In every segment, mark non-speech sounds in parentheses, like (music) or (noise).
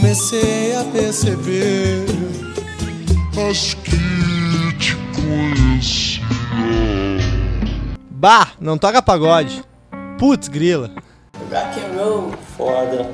comecei a perceber. Acho que te conhecia. Bah, não toca pagode. Putz, grila. Rock and roll, foda.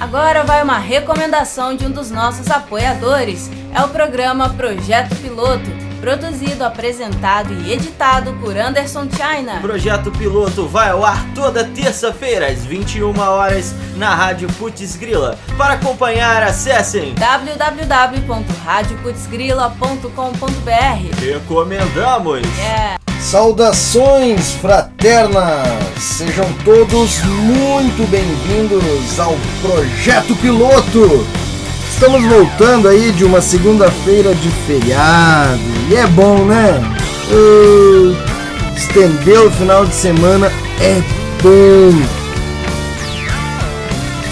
Agora vai uma recomendação de um dos nossos apoiadores. É o programa Projeto Piloto, produzido, apresentado e editado por Anderson China. O projeto piloto vai ao ar toda terça-feira às 21 horas na Rádio Putz Grila. Para acompanhar, acessem www.radioputzgrila.com.br. Recomendamos. É. Saudações fraternas! Sejam todos muito bem-vindos ao Projeto Piloto! Estamos voltando aí de uma segunda-feira de feriado e é bom, né? Uh, estender o final de semana é bom!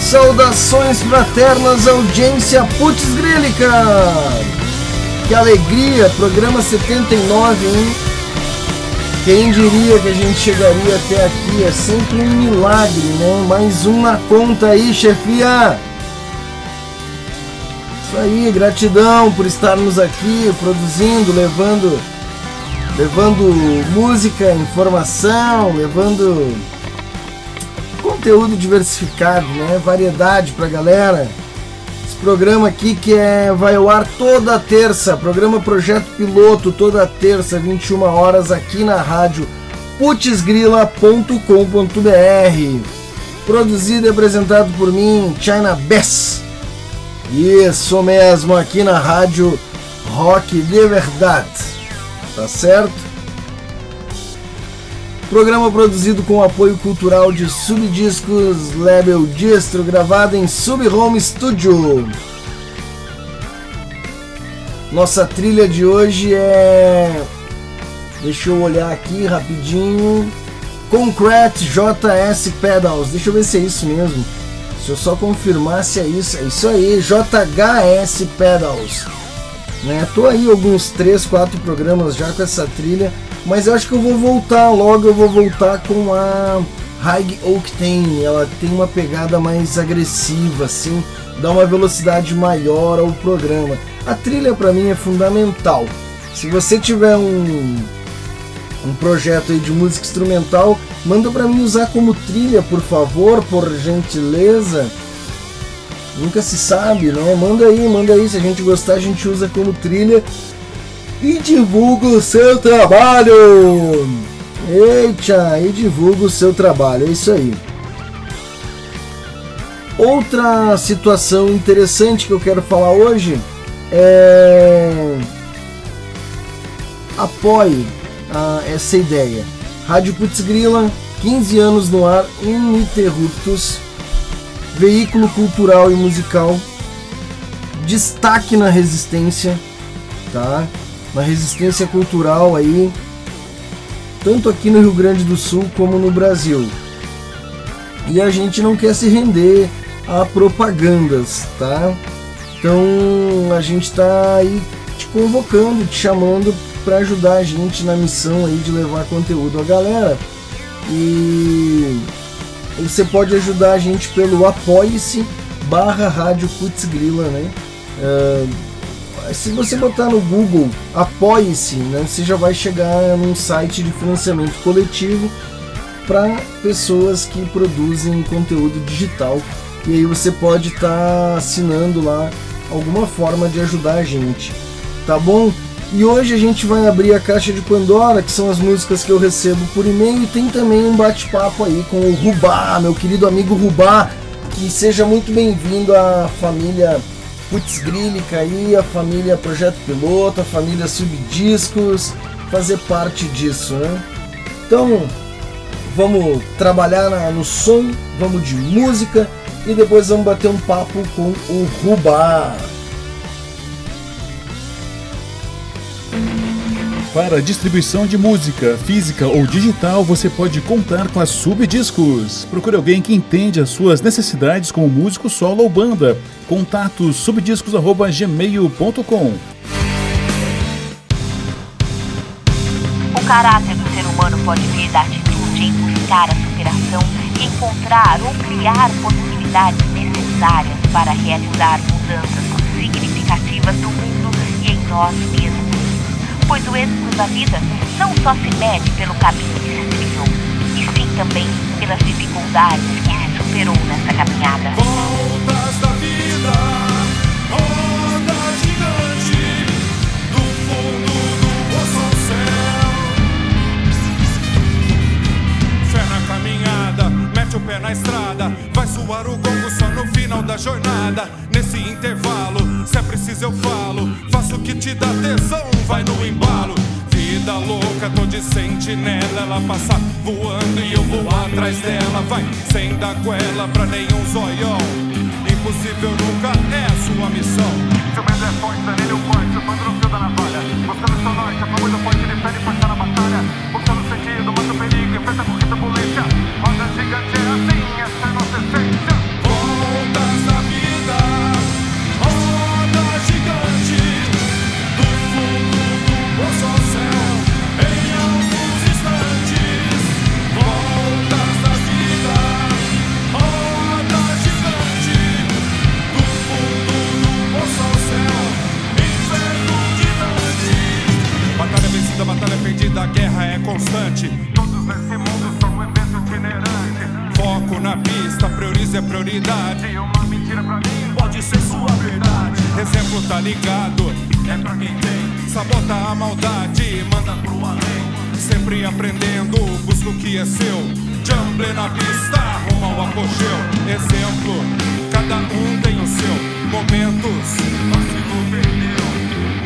Saudações fraternas, audiência Putz Grílica! Que alegria! Programa 79, hein? Quem diria que a gente chegaria até aqui? É sempre um milagre, né? Mais um na conta aí, chefia! Isso aí, gratidão por estarmos aqui produzindo, levando levando música, informação, levando conteúdo diversificado, né? Variedade pra galera. Esse programa aqui que é vai ao ar toda terça, programa Projeto Piloto toda terça, 21 horas aqui na rádio putzgrila.com.br. Produzido e apresentado por mim, China Bess. Isso mesmo, aqui na rádio Rock de Verdade. Tá certo? Programa produzido com apoio cultural de Subdiscos Label Distro, gravado em Sub Home Studio. Nossa trilha de hoje é. Deixa eu olhar aqui rapidinho. Concrete JS Pedals. Deixa eu ver se é isso mesmo. Se eu só confirmar se é isso. É isso aí, JHS Pedals. Né? Tô aí alguns 3, 4 programas já com essa trilha. Mas eu acho que eu vou voltar logo. Eu vou voltar com a High Octane. Ela tem uma pegada mais agressiva, assim. Dá uma velocidade maior ao programa. A trilha para mim é fundamental. Se você tiver um, um projeto aí de música instrumental, manda para mim usar como trilha, por favor, por gentileza. Nunca se sabe, né? Manda aí, manda aí. Se a gente gostar, a gente usa como trilha e divulga o seu trabalho. Eita, e divulga o seu trabalho. É isso aí. Outra situação interessante que eu quero falar hoje é apoie essa ideia. Rádio Putzgrila, 15 anos no ar, ininterruptos, veículo cultural e musical, destaque na resistência, tá? Na resistência cultural aí, tanto aqui no Rio Grande do Sul como no Brasil. E a gente não quer se render a propagandas, tá? Então a gente está aí te convocando, te chamando para ajudar a gente na missão aí de levar conteúdo à galera. E você pode ajudar a gente pelo apoie-se barra Rádio Putzgrila, né? Uh, se você botar no Google apoie-se, né, você já vai chegar num site de financiamento coletivo para pessoas que produzem conteúdo digital. E aí você pode estar tá assinando lá alguma forma de ajudar a gente, tá bom? E hoje a gente vai abrir a caixa de Pandora, que são as músicas que eu recebo por e-mail, e tem também um bate-papo aí com o Rubá, meu querido amigo Rubá, que seja muito bem-vindo à família Putz Grílica aí, a família Projeto Piloto, a família Subdiscos, fazer parte disso, né? Então, vamos trabalhar na, no som, vamos de música e depois vamos bater um papo com o Rubá. Para distribuição de música, física ou digital, você pode contar com a Subdiscos. Procure alguém que entende as suas necessidades como músico solo ou banda. Contato subdiscos@gmail.com. O caráter do ser humano pode vir da atitude em buscar a superação, encontrar ou criar possibilidades necessárias para realizar mudanças significativas no mundo e em nós mesmos. Pois o êxito da vida não só se mede pelo caminho que se trilhou, e sim também pelas dificuldades que se superou nessa caminhada. Voltas da vida, roda gigante, do fundo do poço céu. Fé caminhada, mete o pé na estrada, vai suar o gongo só no final da jornada. Nesse intervalo, se é preciso eu falo, faço o que te dá tesão, vai no embalo. Vida louca, tô de sentinela. Ela passa voando e eu vou atrás dela. Vai sem dar goela pra nenhum zoião. Impossível nunca é sua missão. Seu medo é forte, danilo forte, surfando no fio da navalha. Buscando seu norte, a favor do forte, ele fere força na batalha. Buscando sentido, mata o perigo, enfrenta com turbulência. Roda gigante é assim, priorize a prioridade. E uma mentira pra mim pode ser sua verdade. Exemplo tá ligado, É pra quem tem, sabota a maldade, manda pro além. Sempre aprendendo, busca o que é seu. Jumble na pista, rumo ao apogeu. Exemplo, cada um tem o seu. Momentos, Vacilo perdeu.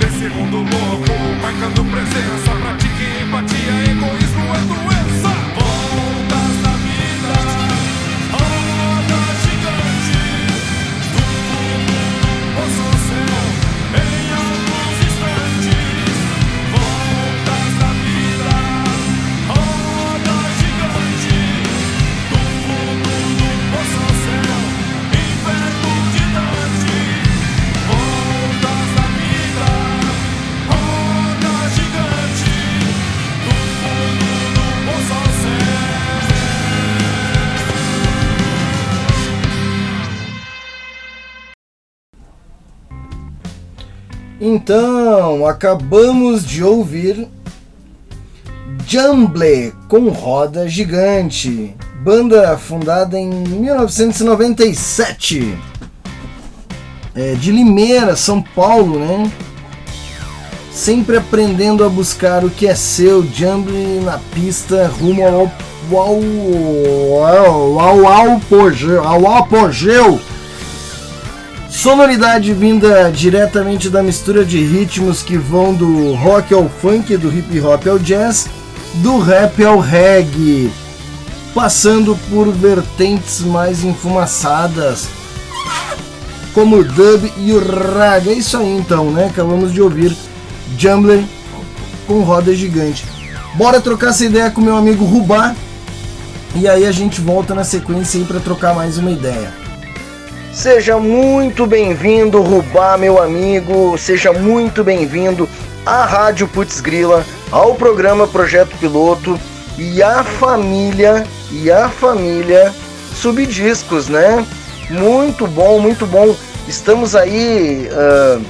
nesse mundo louco, marcando presença. Pratique empatia, egoísmo é doença. Então, acabamos de ouvir Jumble com roda gigante, banda fundada em 1997, é, de Limeira, São Paulo, né? Sempre aprendendo a buscar o que é seu, Jumble na pista rumo ao, ao, ao, ao, ao apogeu, ao apogeu Sonoridade vinda diretamente da mistura de ritmos que vão do rock ao funk, do hip hop ao jazz, do rap ao reggae, passando por vertentes mais enfumaçadas, como o dub e o rag. É isso aí então, né? Acabamos de ouvir Jumbler com roda gigante. Bora trocar essa ideia com meu amigo Rubá. E aí a gente volta na sequência aí para trocar mais uma ideia. Seja muito bem-vindo, Rubá, meu amigo. Seja muito bem-vindo à Rádio Putz Grila, ao programa Projeto Piloto e à família e à família Subdiscos, né? Muito bom, muito bom. Estamos aí ah,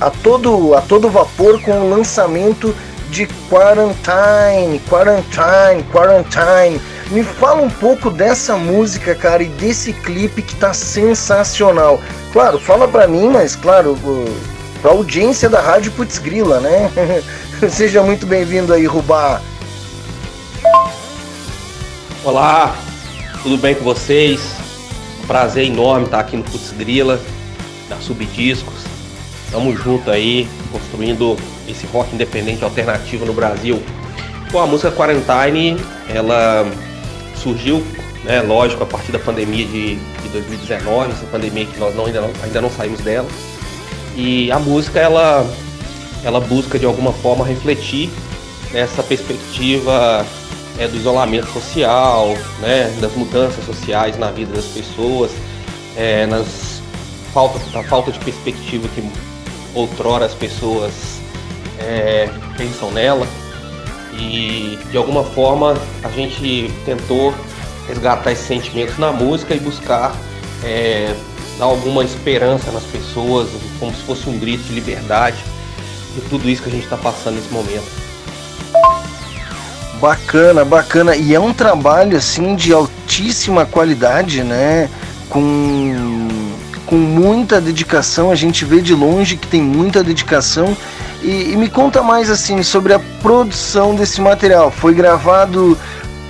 a todo a todo vapor com o lançamento de Quarantine, Quarantine, Quarantine. Me fala um pouco dessa música, cara, e desse clipe que tá sensacional. Claro, fala pra mim, mas claro, pra audiência da Rádio Putz Grila, né? (laughs) Seja muito bem-vindo aí, Rubá. Olá, tudo bem com vocês? Prazer enorme estar aqui no Putz Grila, da Subdiscos. Tamo junto aí, construindo esse rock independente alternativo no Brasil. Bom, a música Quarantine, ela surgiu, né, lógico, a partir da pandemia de, de 2019, essa pandemia que nós não, ainda, não, ainda não saímos dela. E a música, ela, ela busca de alguma forma refletir nessa perspectiva é, do isolamento social, né, das mudanças sociais na vida das pessoas, é, nas falta, da falta de perspectiva que outrora as pessoas é, pensam nela. E de alguma forma a gente tentou resgatar esses sentimentos na música e buscar é, dar alguma esperança nas pessoas, como se fosse um grito de liberdade de tudo isso que a gente está passando nesse momento. Bacana, bacana. E é um trabalho assim de altíssima qualidade, né? Com, com muita dedicação. A gente vê de longe que tem muita dedicação. E, e me conta mais assim sobre a produção desse material. Foi gravado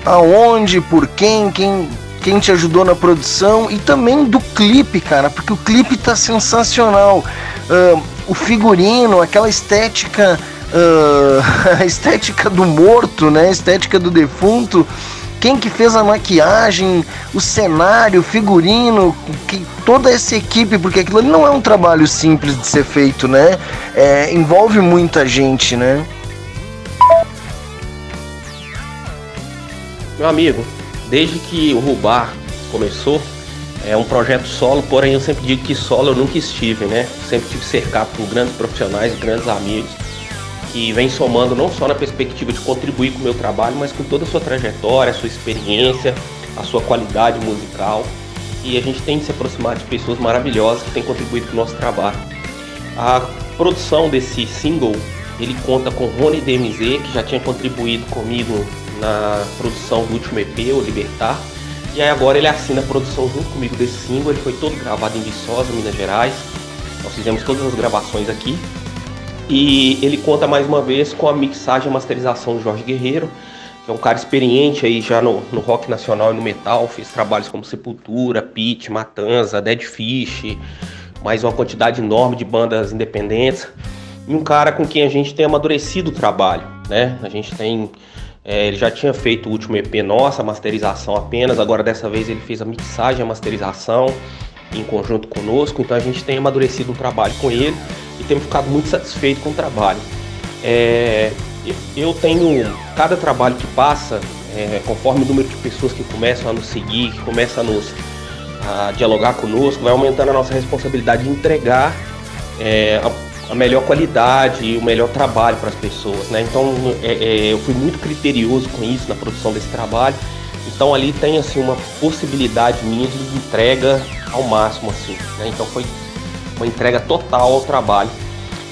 aonde, por quem, quem, quem te ajudou na produção e também do clipe, cara, porque o clipe tá sensacional. Uh, o figurino, aquela estética uh, (laughs) a estética do morto, né? A estética do defunto. Quem que fez a maquiagem, o cenário, o figurino, que, toda essa equipe, porque aquilo não é um trabalho simples de ser feito, né? É, envolve muita gente, né? Meu amigo, desde que o Rubar começou, é um projeto solo, porém eu sempre digo que solo eu nunca estive, né? Sempre tive cercado por grandes profissionais, grandes amigos que vem somando não só na perspectiva de contribuir com o meu trabalho, mas com toda a sua trajetória, a sua experiência, a sua qualidade musical. E a gente tem que se aproximar de pessoas maravilhosas que têm contribuído com o nosso trabalho. A produção desse single, ele conta com Rony DMZ, que já tinha contribuído comigo na produção do último EP, o Libertar. E aí agora ele assina a produção junto comigo desse single, ele foi todo gravado em Viçosa, Minas Gerais. Nós fizemos todas as gravações aqui. E ele conta mais uma vez com a mixagem e masterização do Jorge Guerreiro, que é um cara experiente aí já no, no rock nacional e no metal, fez trabalhos como Sepultura, Pit, Matanza, Dead Fish, mais uma quantidade enorme de bandas independentes. E um cara com quem a gente tem amadurecido o trabalho, né? A gente tem é, ele já tinha feito o último EP nossa, masterização apenas, agora dessa vez ele fez a mixagem e a masterização em conjunto conosco, então a gente tem amadurecido um trabalho com ele e temos ficado muito satisfeito com o trabalho. É, eu tenho cada trabalho que passa, é, conforme o número de pessoas que começam a nos seguir, que começam a nos a dialogar conosco, vai aumentando a nossa responsabilidade de entregar é, a, a, melhor qualidade e o melhor trabalho para as pessoas. Né? Então é, é, eu fui muito criterioso com isso na produção desse trabalho. Então ali tem assim uma possibilidade minha de entrega ao máximo assim. Né? Então foi uma entrega total ao trabalho.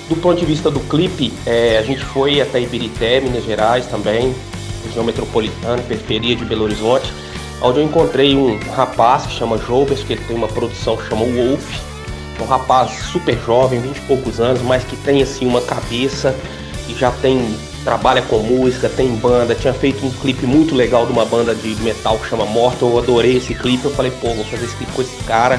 Do ponto de vista do clipe, é, a gente foi até Ibirité, Minas Gerais também, região metropolitana, periferia de Belo Horizonte, onde eu encontrei um rapaz que chama Jobers, que ele tem uma produção que chama Wolf, um rapaz super jovem, 20 e poucos anos, mas que tem assim uma cabeça e já tem trabalha com música, tem banda, tinha feito um clipe muito legal de uma banda de metal que chama Mortal, eu adorei esse clipe, eu falei, pô, vou fazer esse clipe com esse cara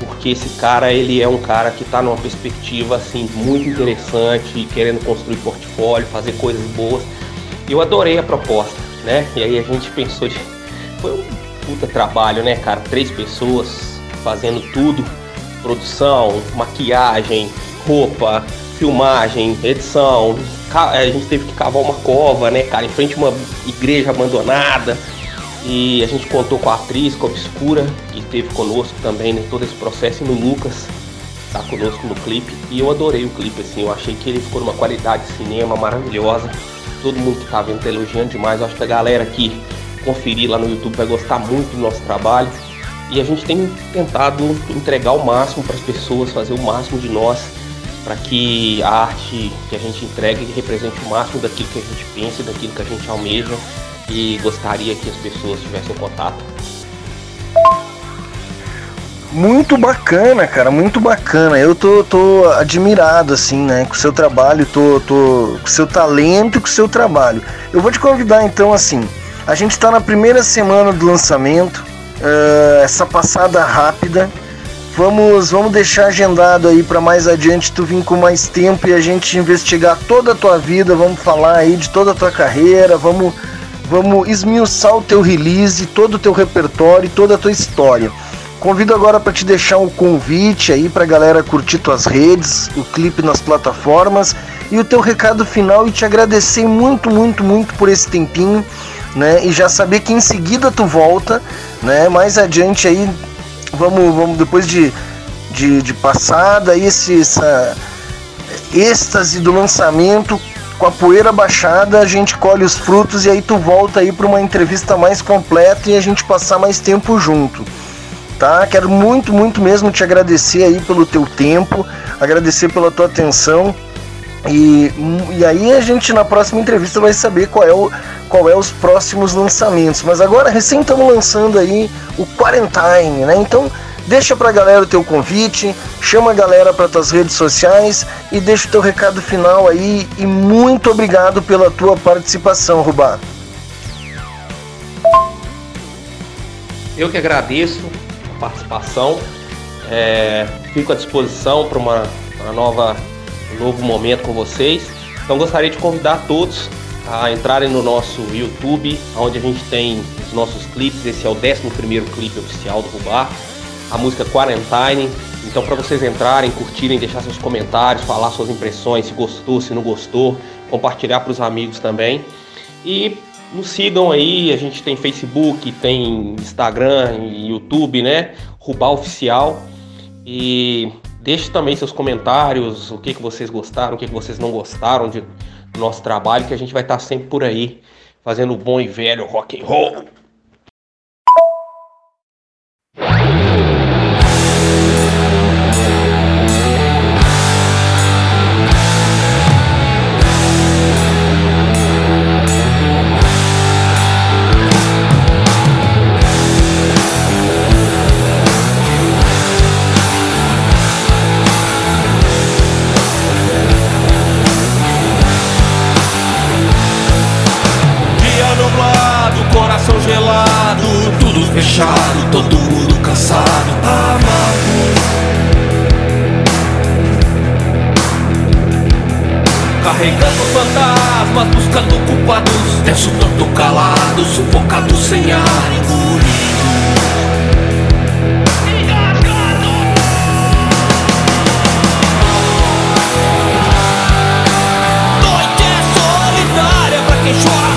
porque esse cara ele é um cara que está numa perspectiva assim muito interessante, querendo construir portfólio, fazer coisas boas. Eu adorei a proposta, né? E aí a gente pensou de foi um puta trabalho, né, cara? Três pessoas fazendo tudo, produção, maquiagem, roupa, filmagem, edição. A gente teve que cavar uma cova, né, cara, em frente a uma igreja abandonada e a gente contou com a atriz, com a Obscura, que esteve conosco também né, todo esse processo, e no Lucas, tá conosco no clipe. E eu adorei o clipe, assim, eu achei que ele ficou numa qualidade de cinema maravilhosa. Todo mundo que tá vendo tá elogiando demais. Eu acho que a galera que conferir lá no YouTube vai gostar muito do nosso trabalho. E a gente tem tentado entregar o máximo para as pessoas, fazer o máximo de nós, para que a arte que a gente entregue represente o máximo daquilo que a gente pensa daquilo que a gente almeja e gostaria que as pessoas tivessem contato. Muito bacana, cara, muito bacana. Eu tô, tô admirado, assim, né, com o seu trabalho, tô, tô com o seu talento e com o seu trabalho. Eu vou te convidar, então, assim, a gente tá na primeira semana do lançamento, uh, essa passada rápida. Vamos, vamos deixar agendado aí para mais adiante tu vir com mais tempo e a gente investigar toda a tua vida, vamos falar aí de toda a tua carreira, vamos Vamos esmiuçar o teu release, todo o teu repertório, toda a tua história. Convido agora para te deixar um convite aí para a galera curtir tuas redes, o clipe nas plataformas e o teu recado final e te agradecer muito, muito, muito por esse tempinho, né? E já saber que em seguida tu volta, né? Mais adiante aí, vamos, vamos depois de, de, de passada esse essa êxtase do lançamento, com a poeira baixada, a gente colhe os frutos e aí tu volta aí para uma entrevista mais completa e a gente passar mais tempo junto. tá? Quero muito, muito mesmo te agradecer aí pelo teu tempo, agradecer pela tua atenção. E, e aí a gente na próxima entrevista vai saber qual é, o, qual é os próximos lançamentos. Mas agora recém estamos lançando aí o Quarantine, né? Então deixa pra galera o teu convite, chama a galera para tuas redes sociais e deixa o teu recado final aí e muito obrigado pela tua participação, Rubá. Eu que agradeço a participação. É, fico à disposição para uma, uma nova um novo momento com vocês. Então gostaria de convidar todos a entrarem no nosso YouTube, onde a gente tem os nossos clipes. Esse é o 11 clipe oficial do Rubar, a música Quarantine. Então, para vocês entrarem, curtirem, deixar seus comentários, falar suas impressões, se gostou, se não gostou, compartilhar para os amigos também. E nos sigam aí, a gente tem Facebook, tem Instagram YouTube, né? Rubar Oficial. E deixe também seus comentários, o que, que vocês gostaram, o que, que vocês não gostaram de, nosso trabalho, que a gente vai estar sempre por aí fazendo o bom e velho rock and roll. Culpados, tenso tanto calado, sufocado sem ar, engolido. Noite é solitária pra quem chora.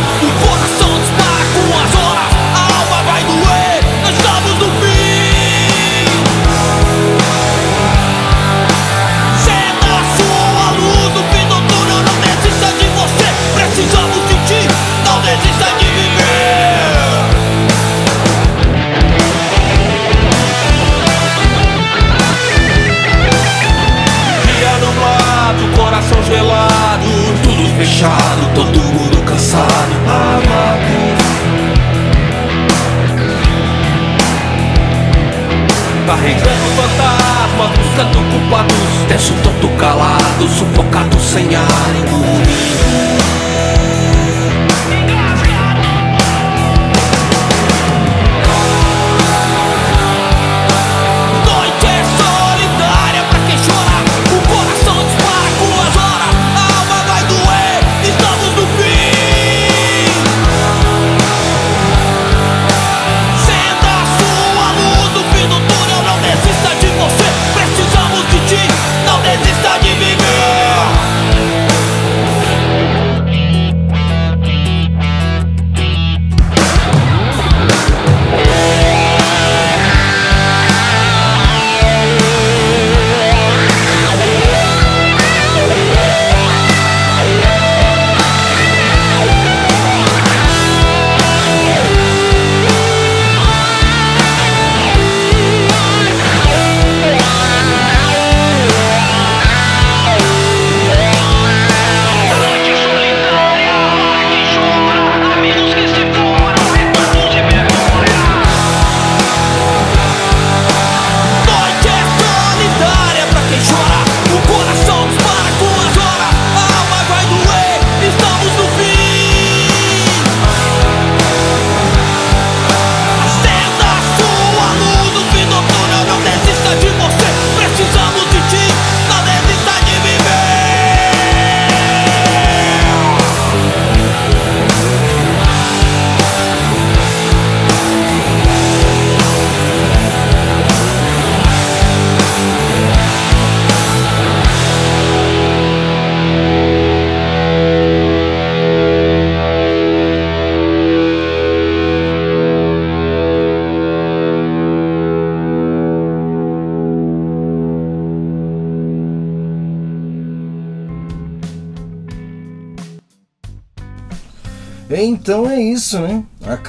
Carregando fantasmas, buscando culpados, tenso tanto calado, sufocado sem ar, engolido.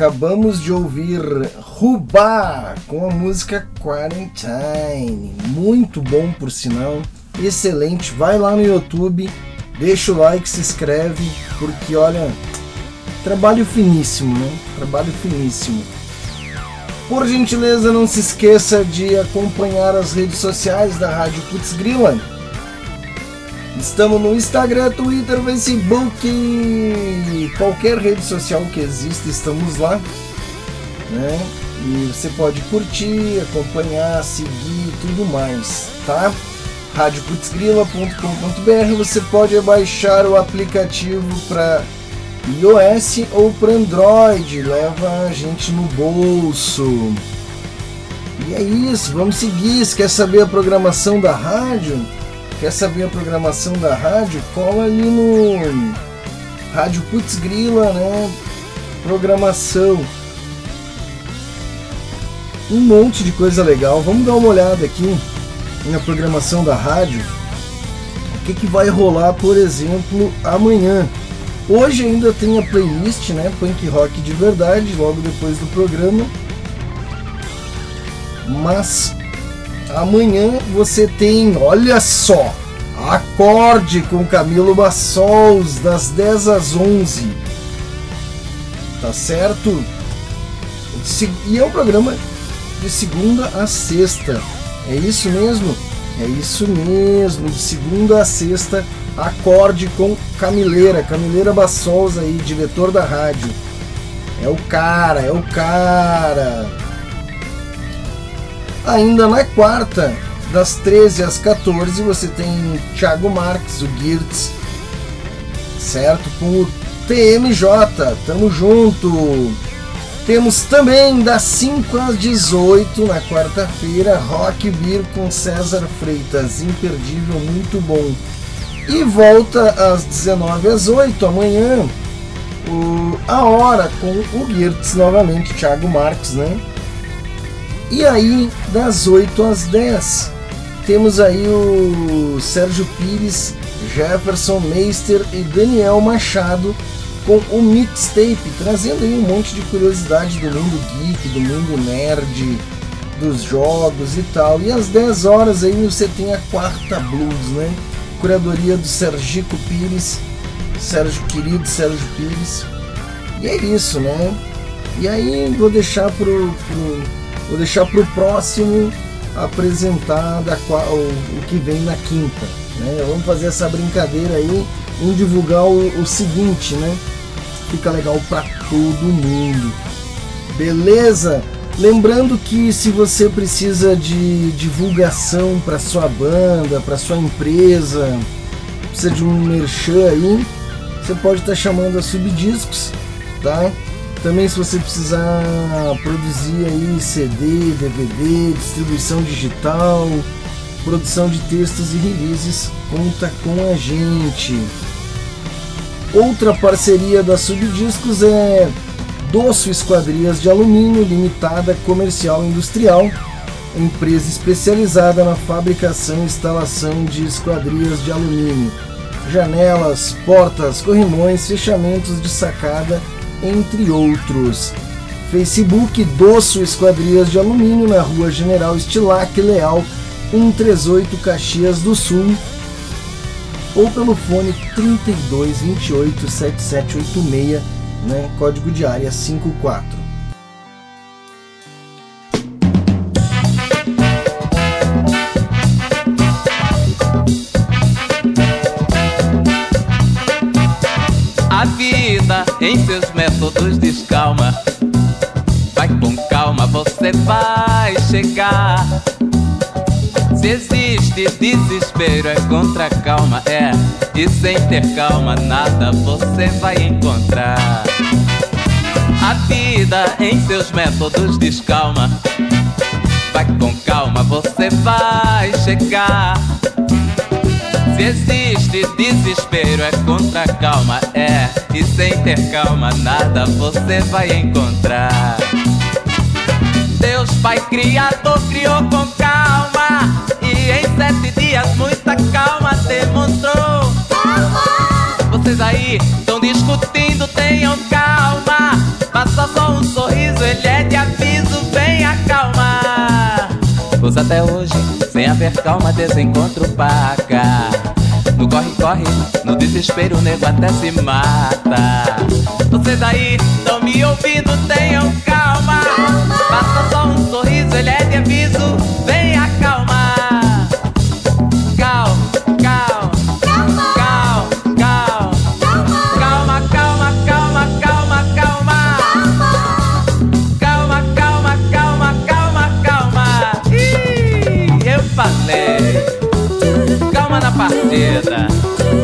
Acabamos de ouvir Rubá com a música Quarantine. Muito bom por sinal. Excelente. Vai lá no YouTube, deixa o like, se inscreve, porque olha, trabalho finíssimo, né? Trabalho finíssimo. Por gentileza, não se esqueça de acompanhar as redes sociais da Rádio Putz Grila. Estamos no Instagram, Twitter, Facebook, qualquer rede social que exista, estamos lá. Né? E você pode curtir, acompanhar, seguir tudo mais, tá? radioputzgrila.com.br você pode baixar o aplicativo para iOS ou para Android, leva a gente no bolso. E é isso, vamos seguir. Se quer saber a programação da rádio, quer saber a programação da rádio, cola ali no Rádio Putz Grila, né? Programação. Um monte de coisa legal. Vamos dar uma olhada aqui na programação da rádio. O que, que vai rolar, por exemplo, amanhã. Hoje ainda tem a playlist, né? Punk Rock de verdade, logo depois do programa. Mas amanhã você tem, olha só, acorde com Camilo Bassols das 10 às 11. Tá certo? E é um programa de segunda a sexta. É isso mesmo? É isso mesmo, de segunda a sexta Acorde com Camileira, Camileira Bassols aí, diretor da rádio. É o cara, é o cara. Ainda na quarta, das 13 às 14, você tem Thiago Marques, o Girtz, certo? Com o TMJ, tamo junto. Temos também das 5 às 18 na quarta-feira, Rock Beer com César Freitas, imperdível, muito bom. E volta às 19 às 8 amanhã, o, a hora com o Girtz novamente, Thiago Marques, né? E aí, das 8 às 10, temos aí o Sérgio Pires, Jefferson Meister e Daniel Machado com o mixtape, trazendo aí um monte de curiosidade do mundo geek, do mundo nerd, dos jogos e tal. E às 10 horas aí você tem a quarta blues, né? curadoria do Sergico Pires, Sérgio querido Sérgio Pires. E é isso, né? E aí vou deixar pro, pro vou deixar pro próximo apresentar da qual, o, o que vem na quinta. Né? Vamos fazer essa brincadeira aí, um divulgar o, o seguinte, né? Fica legal para todo mundo. Beleza? Lembrando que se você precisa de divulgação para sua banda, para sua empresa, precisa de um merchan aí, você pode estar tá chamando a Subdiscos, tá? Também se você precisar produzir aí CD, DVD, distribuição digital, produção de textos e releases, conta com a gente. Outra parceria da Subdiscos é Doço Esquadrias de Alumínio Limitada Comercial Industrial, empresa especializada na fabricação e instalação de esquadrias de alumínio, janelas, portas, corrimões, fechamentos de sacada, entre outros. Facebook Doço Esquadrias de Alumínio na Rua General Estilac Leal 138 Caxias do Sul ou pelo fone 3228 7786 né? Código de área 54. A vida métodos descalma. Vai com calma, você vai chegar. Se existe desespero, é contra calma, é. E sem ter calma, nada você vai encontrar. A vida em seus métodos descalma. Vai com calma, você vai chegar. Se existe desespero, é contra calma, é. E sem ter calma, nada você vai encontrar. Deus Pai Criador criou com calma E em sete dias muita calma demonstrou Vocês aí estão discutindo, tenham calma Basta só um sorriso, ele é de aviso, vem acalmar. Pois até hoje, sem haver calma, desencontro paga. No corre-corre, no desespero, o nego até se mata. Vocês aí estão me ouvindo, tenham calma. Basta só um sorriso, ele é de aviso,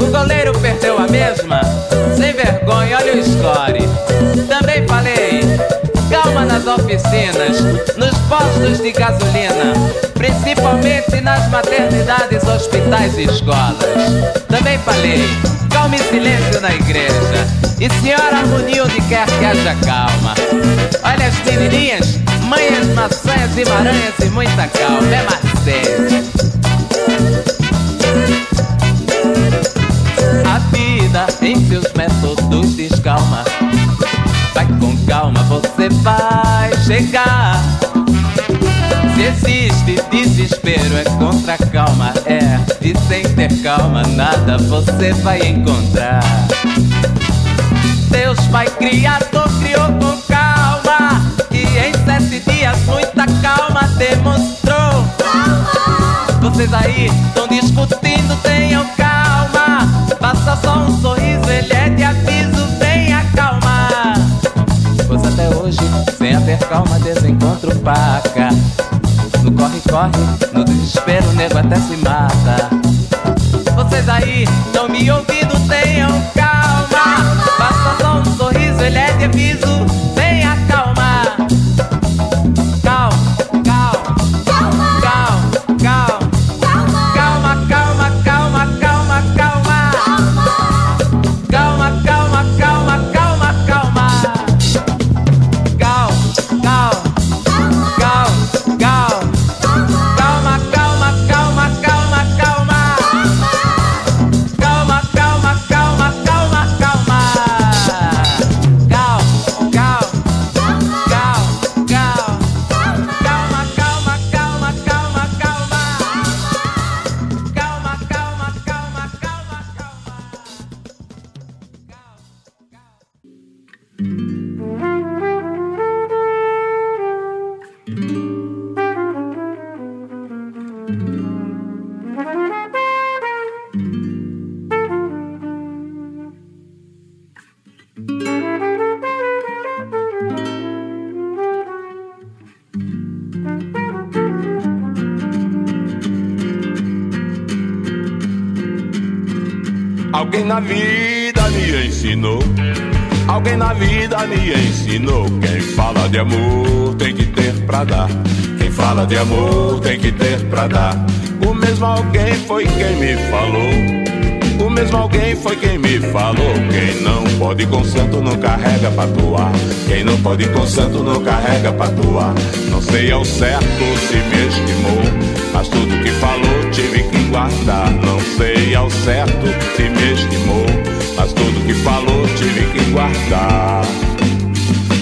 O goleiro perdeu a mesma. Sem vergonha, olha o score. Também falei. Calma nas oficinas, nos postos de gasolina, principalmente nas maternidades, hospitais e escolas. Também falei, calma e silêncio na igreja. E senhora harmonia onde quer que haja calma. Olha as menininhas, manhas, maçãs e maranhas e muita calma. É macete. Vida em seus métodos descalma. Vai com calma, você vai chegar. Se existe desespero, é contra a calma. É, e sem ter calma, nada você vai encontrar. Deus Pai Criador criou com calma. E em sete dias, muita calma demonstrou. Vocês aí estão discutindo, tenham calma. Passa só um sorriso, ele é de aviso, vem acalmar. Pois até hoje, sem haver calma, desencontro paca. No corre-corre, no desespero, o nego até se mata. Vocês aí estão me ouvindo, tenham calma. Passa só um sorriso, ele é de aviso, vem ensinou. Alguém na vida me ensinou. Quem fala de amor tem que ter pra dar. Quem fala de amor tem que ter pra dar. O mesmo alguém foi quem me falou. O mesmo alguém foi quem me falou. Quem não pode com santo não carrega pra doar. Quem não pode com santo não carrega pra doar. Não sei ao certo se me estimou. Mas tudo que falou tive que guardar. Não sei ao certo se me estimou. Mas tudo que falou tive que guardar.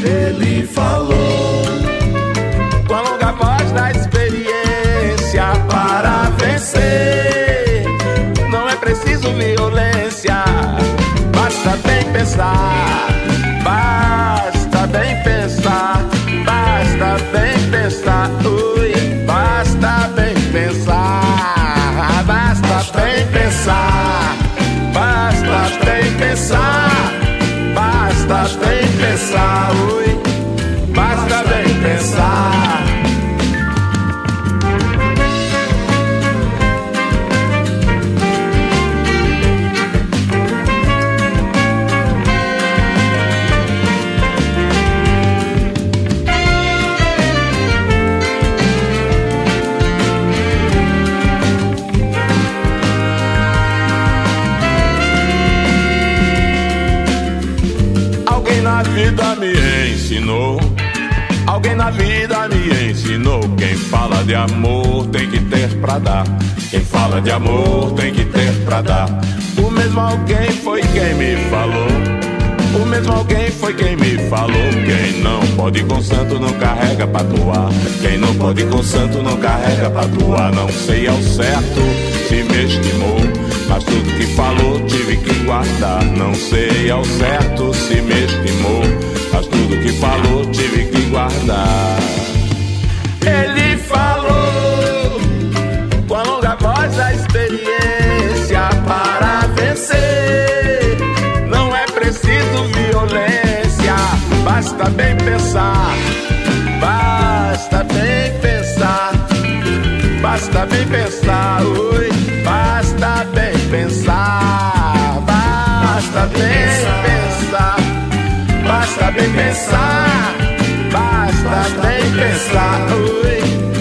Ele falou com a longa voz da experiência para vencer. Não é preciso violência, basta bem pensar. Pensar, basta bem pensar. De amor tem que ter pra dar. Quem fala de amor tem que ter pra dar. O mesmo alguém foi quem me falou. O mesmo alguém foi quem me falou. Quem não pode com santo não carrega pra doar. Quem não pode com santo não carrega pra doar. Não sei ao certo se me estimou. Mas tudo que falou tive que guardar. Não sei ao certo se me estimou. Mas tudo que falou tive que guardar. Ele falou com a longa voz da experiência para vencer. Não é preciso violência, basta bem pensar. Basta bem pensar. Basta bem pensar, oi. Basta bem pensar. Basta bem pensar. Basta bem pensar. Basta bem pensar, oi.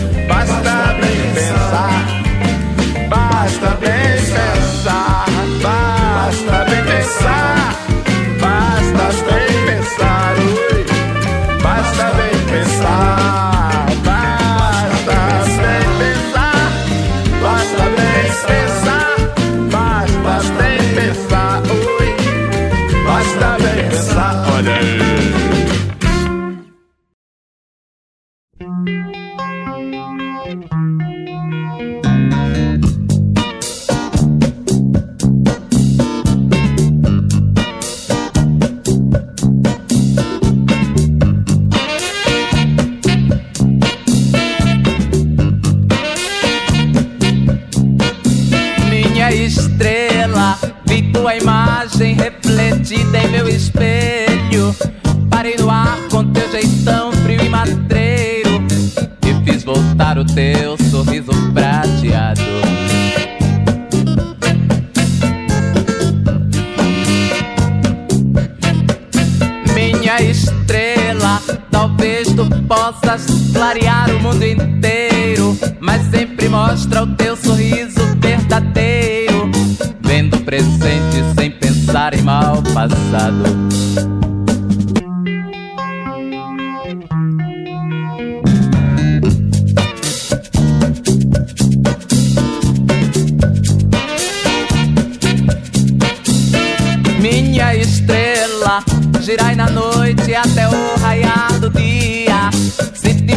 Talvez tu possas clarear o mundo inteiro. Mas sempre mostra o teu sorriso verdadeiro. Vendo o presente sem pensar em mal passado.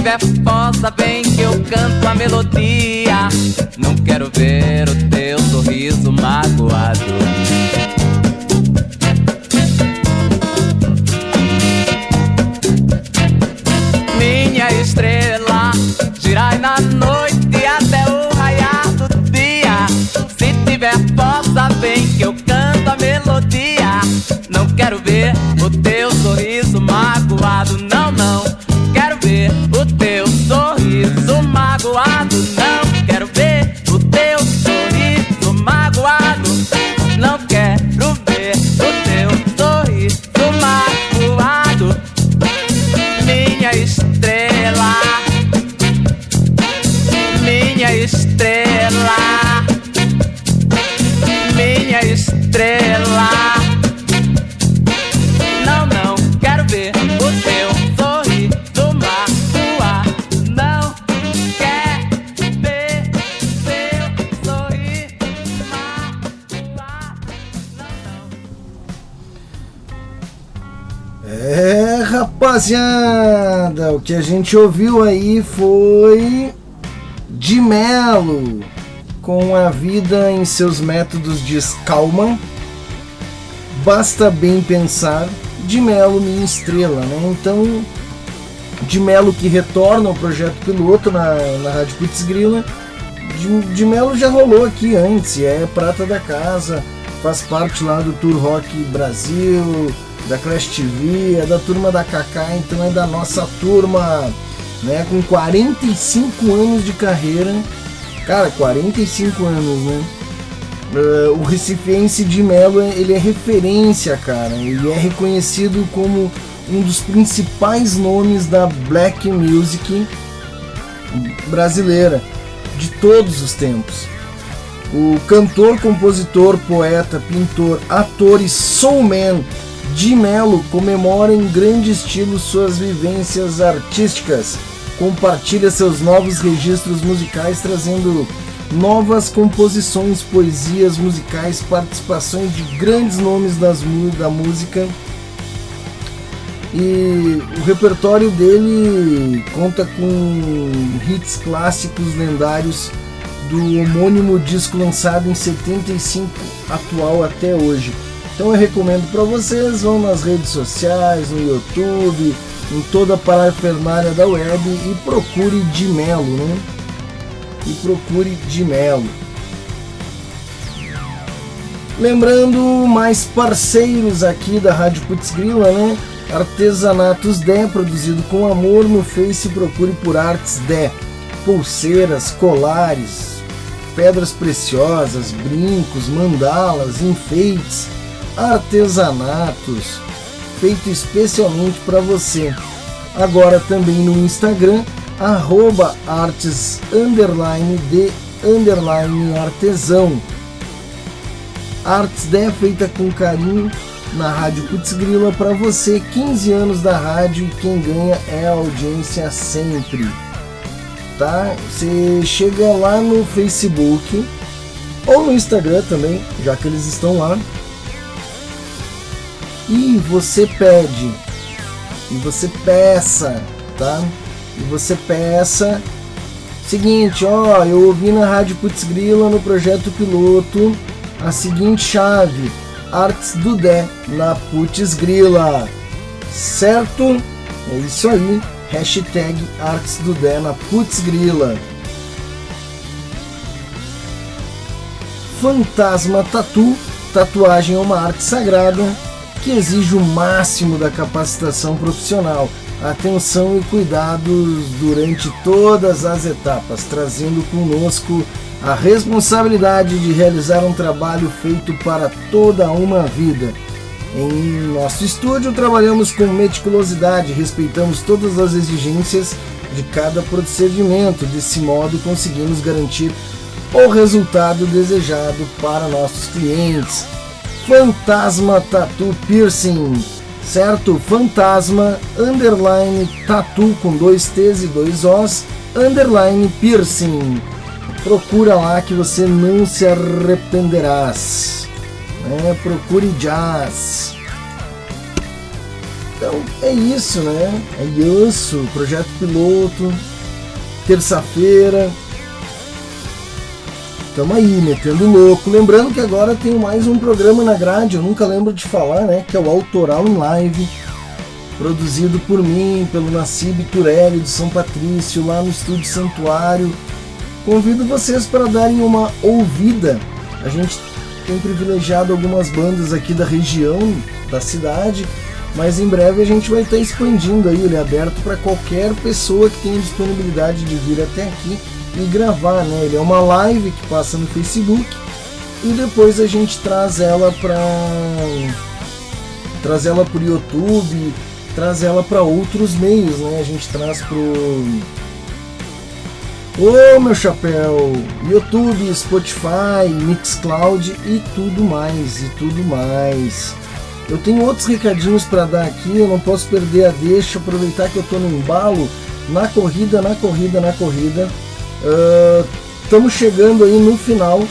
Tiver força, vem que eu canto a melodia. Não quero ver o teu sorriso magoado. Minha estrela, girai na noite até o raiar do dia. Se tiver força, vem que eu canto a melodia. Não quero ver o rapaziada, o que a gente ouviu aí foi de Melo com a vida em seus métodos de calma. Basta bem pensar, de Melo minha estrela, né? Então, de Melo que retorna ao projeto piloto na, na Rádio Putz Grila. De, de Melo já rolou aqui antes, é prata da casa, faz parte lá do Tour Rock Brasil, da Clash TV, é da turma da Kaká, então é da nossa turma, né? Com 45 anos de carreira, cara, 45 anos, né? Uh, o Recifense de Melo ele é referência, cara. Ele é reconhecido como um dos principais nomes da black music brasileira de todos os tempos. O cantor, compositor, poeta, pintor, ator e soulman Di Mello comemora em grande estilo suas vivências artísticas, compartilha seus novos registros musicais trazendo novas composições, poesias musicais, participações de grandes nomes das, da música E o repertório dele conta com hits clássicos lendários do homônimo disco lançado em 75 atual até hoje. Então eu recomendo para vocês, vão nas redes sociais, no YouTube, em toda a parafernália da web e procure de Melo, né? E procure de Melo. Lembrando mais parceiros aqui da Rádio Putz Grila, né? Artesanatos Dé, produzido com amor no Face, procure por Artes Dé. Pulseiras, colares, pedras preciosas, brincos, mandalas, enfeites, artesanatos, feito especialmente para você. Agora também no Instagram, arroba artes underline de underline artesão. Artes Dé feita com carinho na Rádio Grila para você, 15 anos da rádio e quem ganha é a audiência sempre. Tá? Você chega lá no Facebook ou no Instagram também, já que eles estão lá. E você pede, e você peça, tá? E você peça seguinte, ó, eu ouvi na Rádio Putz Grila no projeto piloto a seguinte chave Artes do Dé na Putz Grila. Certo? É isso aí. Hashtag Artes do Dé na Putz Grila. Fantasma Tatu. Tatuagem é uma arte sagrada que exige o máximo da capacitação profissional, atenção e cuidados durante todas as etapas, trazendo conosco a responsabilidade de realizar um trabalho feito para toda uma vida. Em nosso estúdio trabalhamos com meticulosidade, respeitamos todas as exigências de cada procedimento, desse modo conseguimos garantir o resultado desejado para nossos clientes. Fantasma Tattoo Piercing, certo? Fantasma underline tatu com dois T's e dois O's underline piercing procura lá que você não se arrependerás. Né? Procure jazz. Então é isso, né? É isso, projeto piloto, terça-feira. Tamo aí, metendo louco. Lembrando que agora tem mais um programa na grade, eu nunca lembro de falar, né? Que é o Autoral em Live, produzido por mim, pelo Nassib Turelli de São Patrício, lá no Estúdio Santuário Convido vocês para darem uma ouvida. A gente tem privilegiado algumas bandas aqui da região, da cidade, mas em breve a gente vai estar expandindo aí, ele é aberto para qualquer pessoa que tenha disponibilidade de vir até aqui e gravar, né? Ele é uma live que passa no Facebook e depois a gente traz ela para traz ela o YouTube, traz ela para outros meios, né? A gente traz pro Ô meu chapéu, YouTube, Spotify, Mixcloud e tudo mais, e tudo mais. Eu tenho outros recadinhos para dar aqui, eu não posso perder a deixa, aproveitar que eu tô no embalo, na corrida, na corrida, na corrida. Estamos uh, chegando aí no final.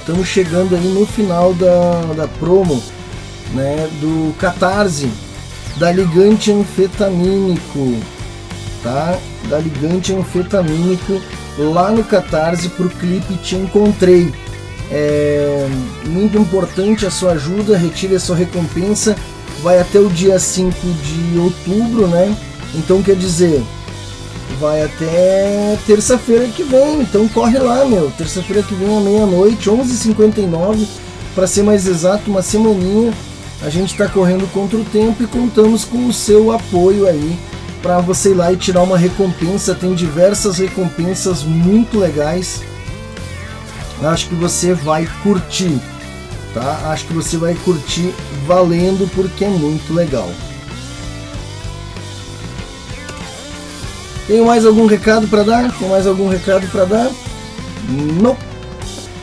Estamos chegando aí no final da, da promo, né, do Catarse, da Ligante Anfetamínico tá? Da Ligante Anfetamínico lá no Catarse pro clipe Te Encontrei. É muito importante a sua ajuda, retire a sua recompensa. Vai até o dia 5 de outubro, né? Então quer dizer, vai até terça-feira que vem. Então corre lá, meu. Terça-feira que vem à meia-noite, 11h59, para ser mais exato, uma semaninha. A gente está correndo contra o tempo e contamos com o seu apoio aí para você ir lá e tirar uma recompensa. Tem diversas recompensas muito legais. Acho que você vai curtir, tá? Acho que você vai curtir valendo porque é muito legal. Tem mais algum recado para dar? Tem mais algum recado para dar? Não.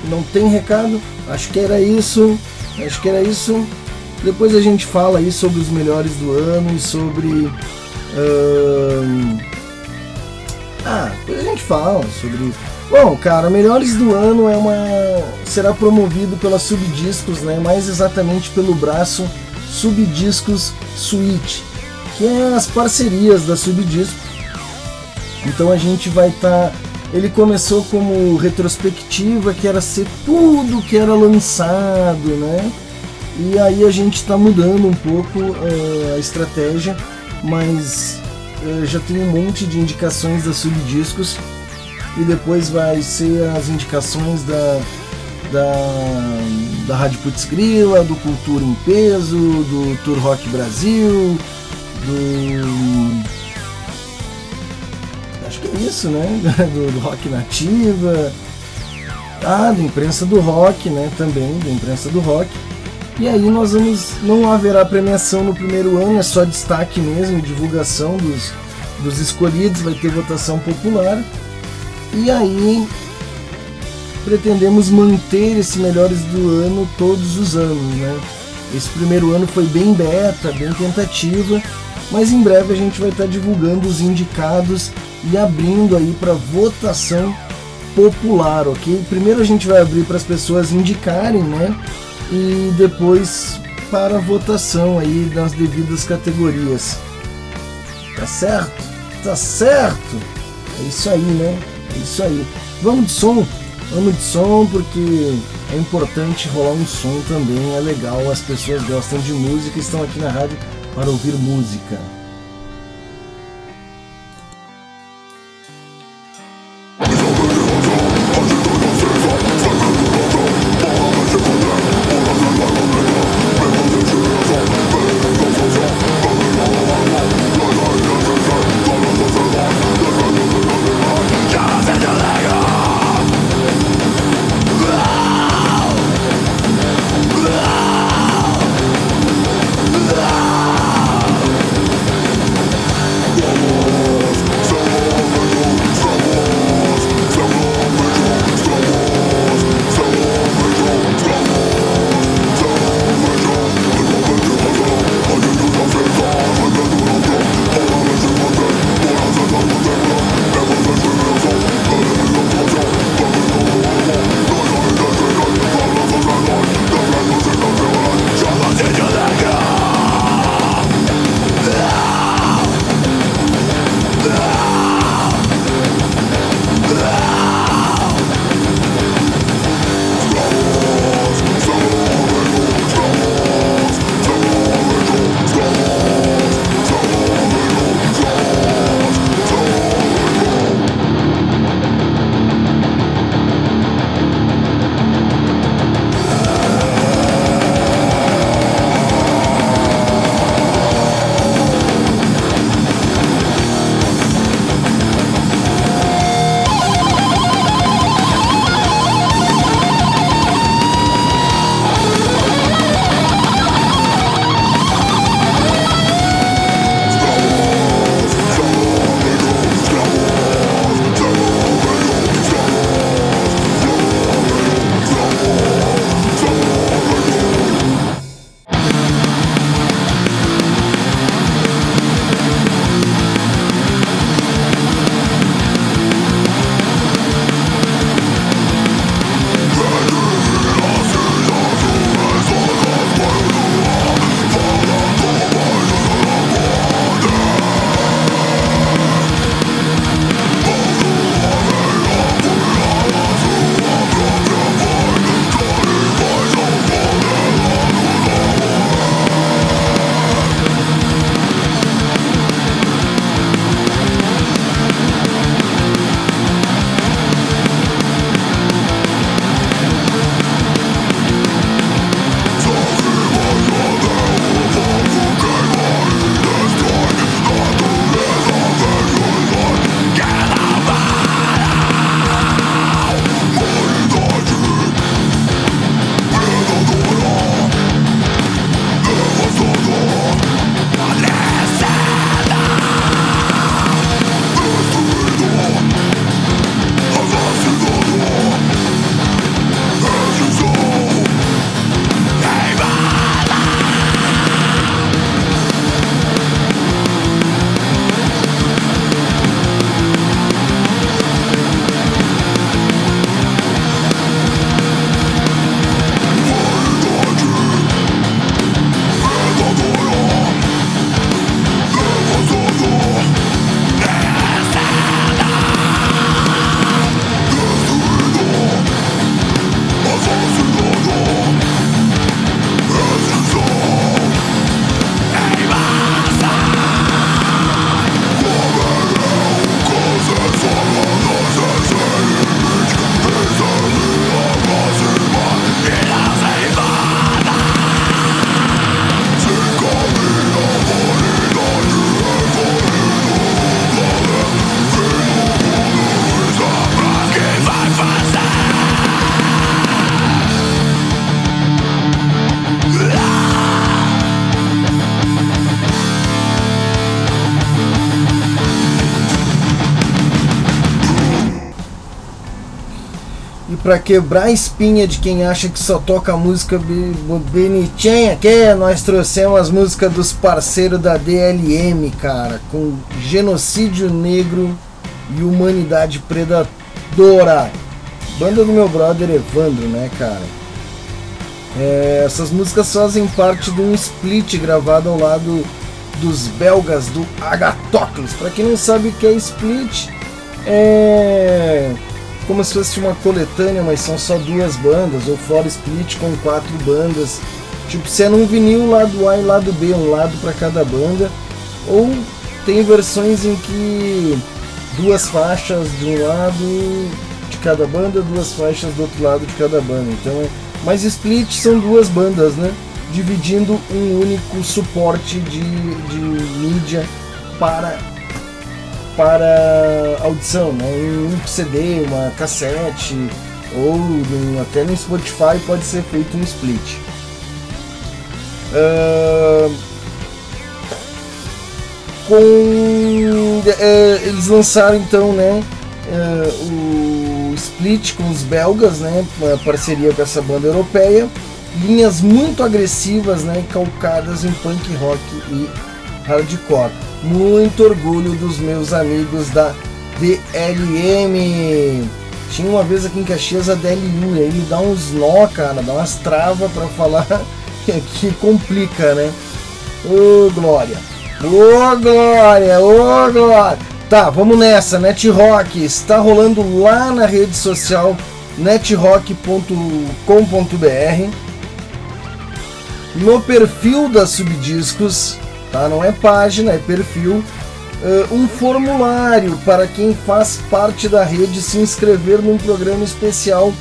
Não tem recado. Acho que era isso. Acho que era isso. Depois a gente fala aí sobre os melhores do ano e sobre ah, depois a gente fala sobre. Bom, cara, Melhores do Ano é uma. será promovido pela Subdiscos, né? Mais exatamente pelo braço Subdiscos Suite, que é as parcerias da Subdisco. Então a gente vai estar. Tá... Ele começou como retrospectiva, que era ser tudo que era lançado, né? E aí a gente está mudando um pouco uh, a estratégia, mas uh, já tem um monte de indicações da Subdiscos e depois vai ser as indicações da, da, da Rádio Putz Grila, do Cultura em Peso, do Tour Rock Brasil, do. Acho que é isso, né? (laughs) Do, do Rock Nativa. Ah, da imprensa do rock, né? Também, da imprensa do rock. E aí nós vamos. Não haverá premiação no primeiro ano, é só destaque mesmo, divulgação dos, dos escolhidos, vai ter votação popular. E aí pretendemos manter esse melhores do ano todos os anos, né? Esse primeiro ano foi bem beta, bem tentativa, mas em breve a gente vai estar divulgando os indicados e abrindo aí para votação popular, ok? Primeiro a gente vai abrir para as pessoas indicarem, né? E depois para votação aí nas devidas categorias. Tá certo? Tá certo? É isso aí, né? É isso aí. Vamos de som? Vamos de som porque é importante rolar um som também, é legal. As pessoas gostam de música e estão aqui na rádio para ouvir música. Para quebrar a espinha de quem acha que só toca música bonitinha, que nós trouxemos as músicas dos parceiros da DLM, cara, com genocídio negro e humanidade predadora. Banda do meu brother Evandro, né, cara? É, essas músicas fazem parte de um split gravado ao lado dos belgas do Agatócles. Para quem não sabe o que é split, é como se fosse uma coletânea, mas são só duas bandas, ou fora split com quatro bandas. Tipo, se é num vinil lado A e lado B, um lado para cada banda, ou tem versões em que duas faixas de um lado de cada banda, duas faixas do outro lado de cada banda. Então, mas split são duas bandas, né? Dividindo um único suporte de, de mídia para para audição, né? Um CD, uma cassete ou até no Spotify pode ser feito um split. Ahn, com é, eles lançaram então, né? é, o split com os belgas, né? Parceria com essa banda europeia, linhas muito agressivas, né? Calcadas em punk rock e hardcore. Muito orgulho dos meus amigos da DLM. Tinha uma vez aqui em Caxias a DLU, e aí me dá uns nó, cara, dá umas travas pra falar (laughs) que complica, né? Ô Glória! Ô Glória! Ô Glória! Tá, vamos nessa, NetRock está rolando lá na rede social netrock.com.br no perfil da Subdiscos, tá? Não é página, é perfil. eh, um formulário para quem faz parte da rede se inscrever num programa especial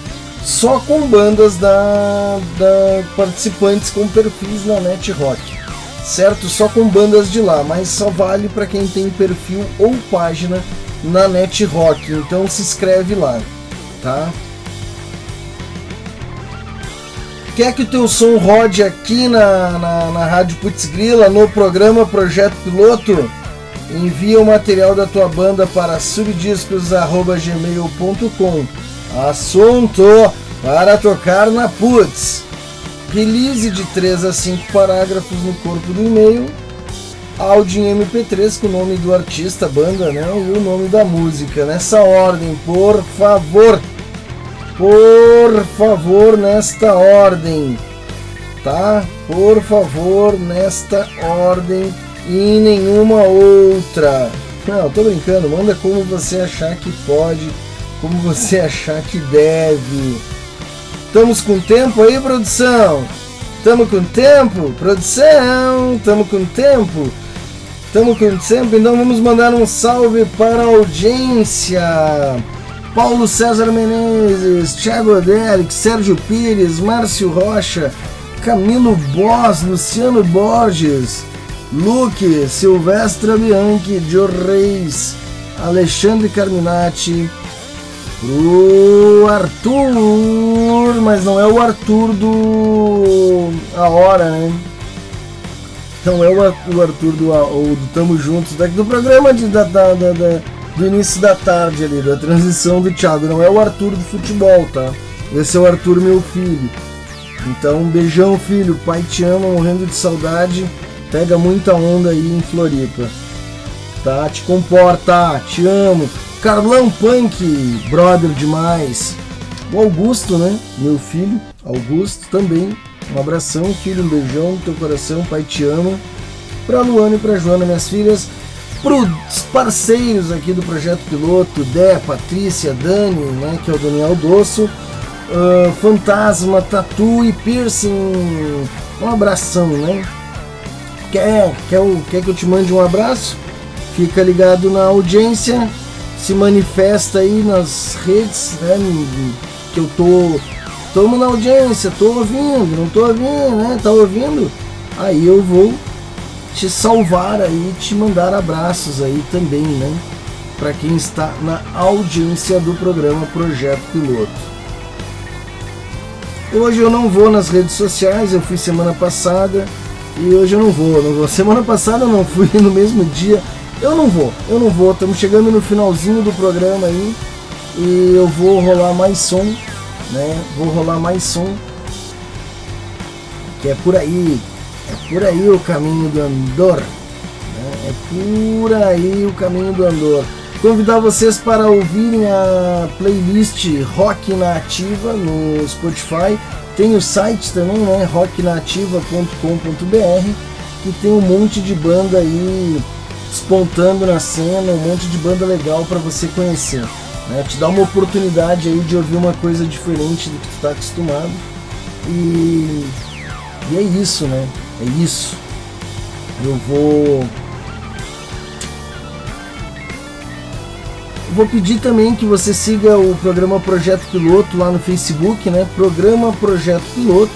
só com bandas da, da participantes com perfis na NetRock, certo? Só com bandas de lá, mas só vale para quem tem perfil ou página na NetRock. Então se inscreve lá, tá? Quer que o teu som rode aqui na, na, na Rádio Putz Grila, no programa Projeto Piloto? Envia o material da tua banda para subdiscos.gmail.com Assunto para tocar na Putz. Release de 3 a 5 parágrafos no corpo do e-mail. Áudio em MP3 com o nome do artista, banda, né? E o nome da música. Nessa ordem, por favor. Por favor, nesta ordem. Tá? Por favor, nesta ordem e nenhuma outra. Não, tô brincando. Manda como você achar que pode, como você (laughs) achar que deve. Estamos com tempo aí, produção? Estamos com tempo? Produção, estamos com tempo? Estamos com tempo, então vamos mandar um salve para a audiência. Paulo César Menezes, Thiago Odelix, Sérgio Pires, Márcio Rocha, Camilo Boss, Luciano Borges, Luque, Silvestre Bianchi, Gio Reis, Alexandre Carminati, pro Arthur, mas não é o Arthur do A Hora, né? Não é o Ar- o Arthur do, o do Tamo Juntos, daqui do programa de, da- da- da- do início da tarde ali, da transição do Thiago. Não é o Arthur do futebol, tá? Esse é o Arthur, meu filho. Então, um beijão, filho. Pai te ama, morrendo de saudade. Pega muita onda aí em Floripa. Tá? Te comporta, te amo. Carlão Punk, brother demais. O Augusto, né? Meu filho, Augusto também. Um abração, filho, um beijão no teu coração, pai te ama. Pra Luana e pra Joana, minhas filhas. Pros parceiros aqui do Projeto Piloto, Dé, Patrícia, Dani, né? Que é o Daniel Dosso. Ah, Fantasma, Tatu e Piercing. Um abração, né? Quer, quer, o- quer que eu te mande um abraço? Fica ligado na audiência, se manifesta aí nas redes, né? Que eu tô. Tamo na audiência, tô ouvindo, não tô ouvindo, né? Tá ouvindo? Aí eu vou te salvar aí, te mandar abraços aí também, né? Para quem está na audiência do programa Projeto Piloto. Hoje eu não vou nas redes sociais, eu fui semana passada e hoje eu não vou, não vou. (laughs) Semana passada eu não fui no mesmo dia. Eu não vou, eu não vou. Estamos chegando no finalzinho do programa aí e eu vou rolar mais som né? Vou rolar mais som. Que é por aí. É por aí o caminho do Andor. Né? É por aí o caminho do Andor. Convidar vocês para ouvirem a playlist Rock na Ativa no Spotify. Tem o site também, né? rocknativa.com.br que tem um monte de banda aí despontando na cena, um monte de banda legal para você conhecer. Né? Te dá uma oportunidade aí de ouvir uma coisa diferente do que tu está acostumado. E, e é isso, né? É isso. Eu vou. Eu vou pedir também que você siga o programa Projeto Piloto lá no Facebook, né? Programa Projeto Piloto.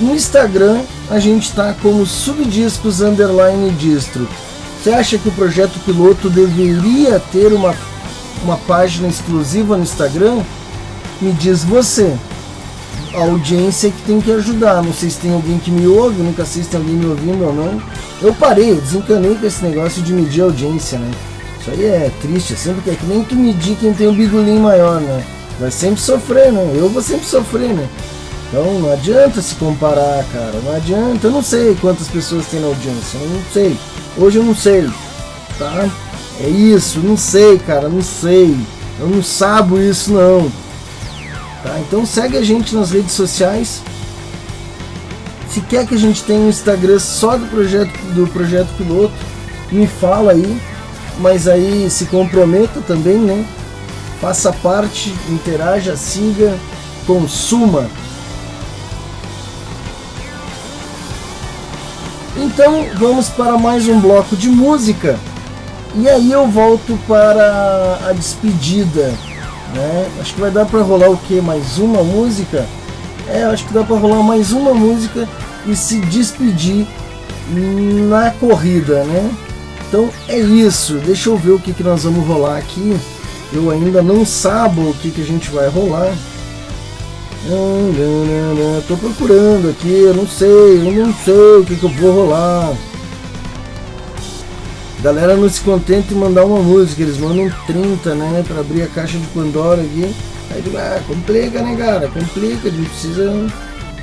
No Instagram a gente tá como Subdiscos Underline Distro. Você acha que o projeto piloto deveria ter uma, uma página exclusiva no Instagram? Me diz você. A audiência que tem que ajudar. Não sei se tem alguém que me ouve, nunca sei se tem alguém me ouvindo ou não. Eu parei, eu desencanei com esse negócio de medir a audiência, né? Isso aí é triste, é sempre que é que nem tu medir quem tem um bigolim maior, né? Vai sempre sofrer, né? Eu vou sempre sofrer, né? Então não adianta se comparar, cara. Não adianta. Eu não sei quantas pessoas tem na audiência. Eu não sei. Hoje eu não sei. Tá? É isso. Não sei, cara. Não sei. Eu não sabo isso não. Tá? Então segue a gente nas redes sociais. Se quer que a gente tenha um Instagram só do projeto do projeto piloto, me fala aí. Mas aí se comprometa também, né? Faça parte, interaja, siga, consuma. Então vamos para mais um bloco de música e aí eu volto para a despedida. Né? Acho que vai dar para rolar o que? Mais uma música? É, acho que dá para rolar mais uma música e se despedir na corrida, né? Então é isso. Deixa eu ver o que, que nós vamos rolar aqui. Eu ainda não sabo o que, que a gente vai rolar. Tô procurando aqui, eu não sei, eu não sei o que, que eu vou rolar. Galera não se contenta em mandar uma música, eles mandam 30, né? Pra abrir a caixa de Pandora aqui. Aí digo, ah, complica, né, cara? Complica, a gente precisa,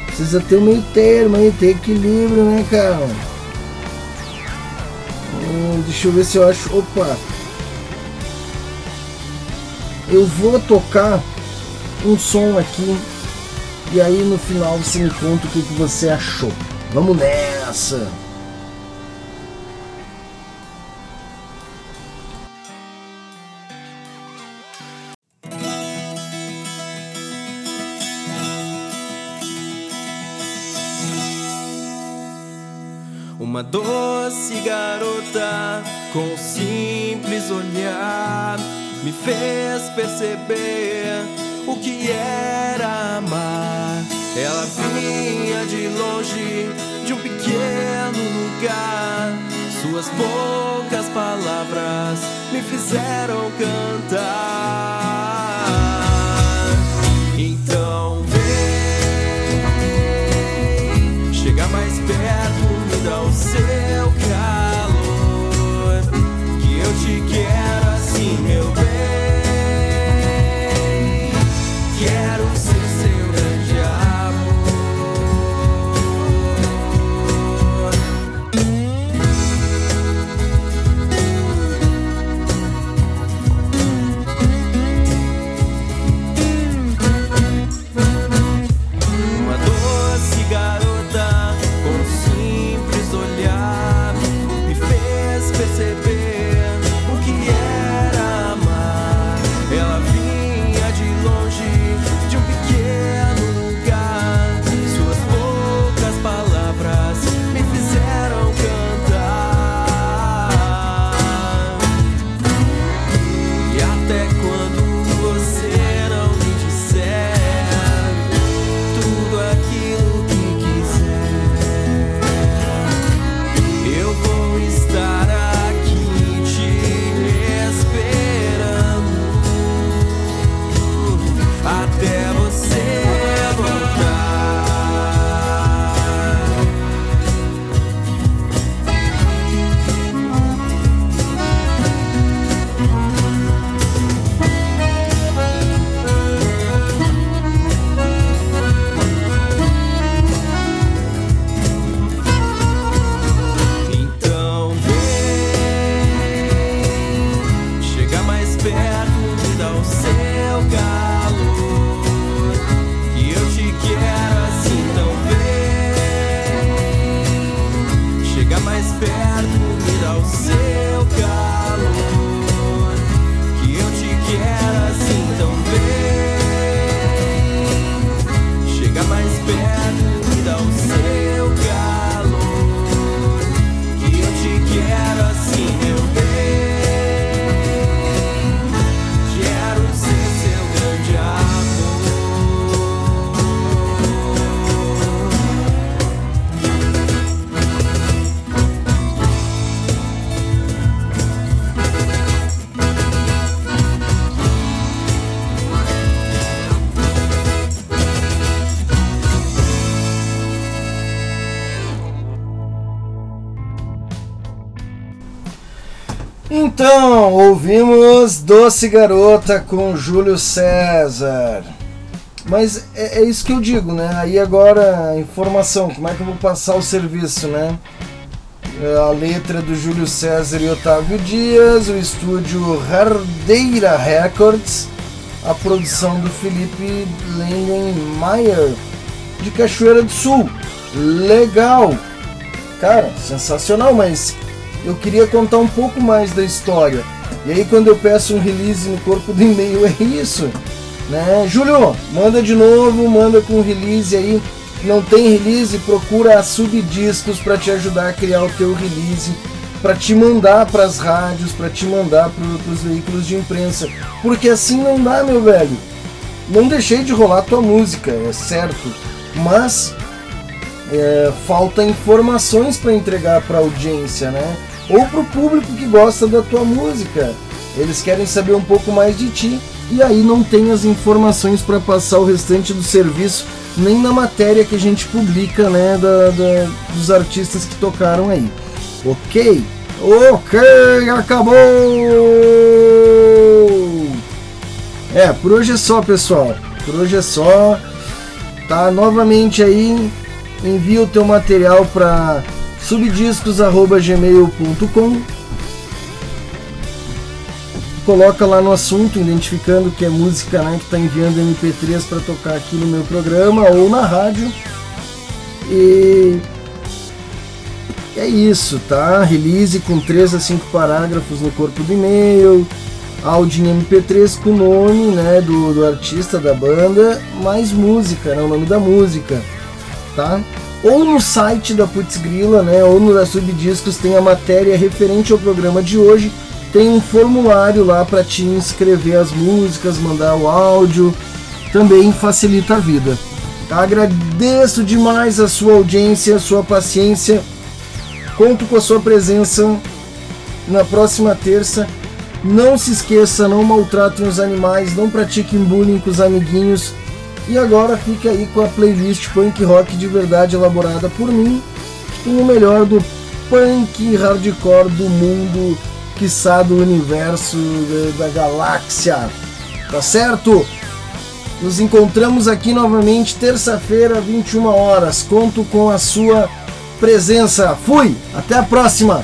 precisa ter um meio termo aí, ter equilíbrio, né, cara? Hum, deixa eu ver se eu acho. Opa! Eu vou tocar um som aqui e aí no final você me conta o que, que você achou. Vamos nessa! Uma doce garota com um simples olhar me fez perceber o que era amar. Ela vinha de longe, de um pequeno lugar. Suas poucas palavras me fizeram cantar. Me Então, ouvimos Doce Garota com Júlio César. Mas é, é isso que eu digo, né? Aí agora, informação, como é que eu vou passar o serviço, né? É, A letra do Júlio César e Otávio Dias, o estúdio Hardeira Records, a produção do Felipe Lengenmaier, de Cachoeira do Sul. Legal! Cara, sensacional, mas eu queria contar um pouco mais da história. E aí quando eu peço um release no corpo do e-mail é isso, né? Júlio, manda de novo, manda com release aí. Não tem release, procura a Subdiscos para te ajudar a criar o teu release, para te mandar para as rádios, para te mandar para os veículos de imprensa, porque assim não dá, meu velho. Não deixei de rolar tua música, é certo, mas é, falta informações para entregar para a audiência, né? Ou para o público que gosta da tua música. Eles querem saber um pouco mais de ti e aí não tem as informações para passar o restante do serviço nem na matéria que a gente publica, né, da, da- dos artistas que tocaram aí. Ok? Ok, acabou! É, por hoje é só, pessoal. Por hoje é só. Tá novamente aí. Envia o teu material para subdiscos@gmail.com. Coloca lá no assunto, identificando que é música né, que está enviando MP3 para tocar aqui no meu programa ou na rádio. E é isso, tá? Release com 3 a 5 parágrafos no corpo do e-mail, áudio em MP3 com o nome né, do, do artista da banda, mais música, né, o nome da música, tá? Ou no site da Putz Grila, né, ou no da Subdiscos tem a matéria referente ao programa de hoje, tem um formulário lá para te inscrever as músicas, mandar o áudio, também facilita a vida. Agradeço demais a sua audiência, a sua paciência. Conto com a sua presença na próxima terça. Não se esqueça, não maltratem os animais, não pratiquem bullying com os amiguinhos. E agora fique aí com a playlist punk rock de verdade elaborada por mim, com o melhor do punk hardcore do mundo, quiçá do universo, da, da galáxia. Tá certo? Nos encontramos aqui novamente terça-feira, 21 horas. Conto com a sua presença. Fui! Até a próxima!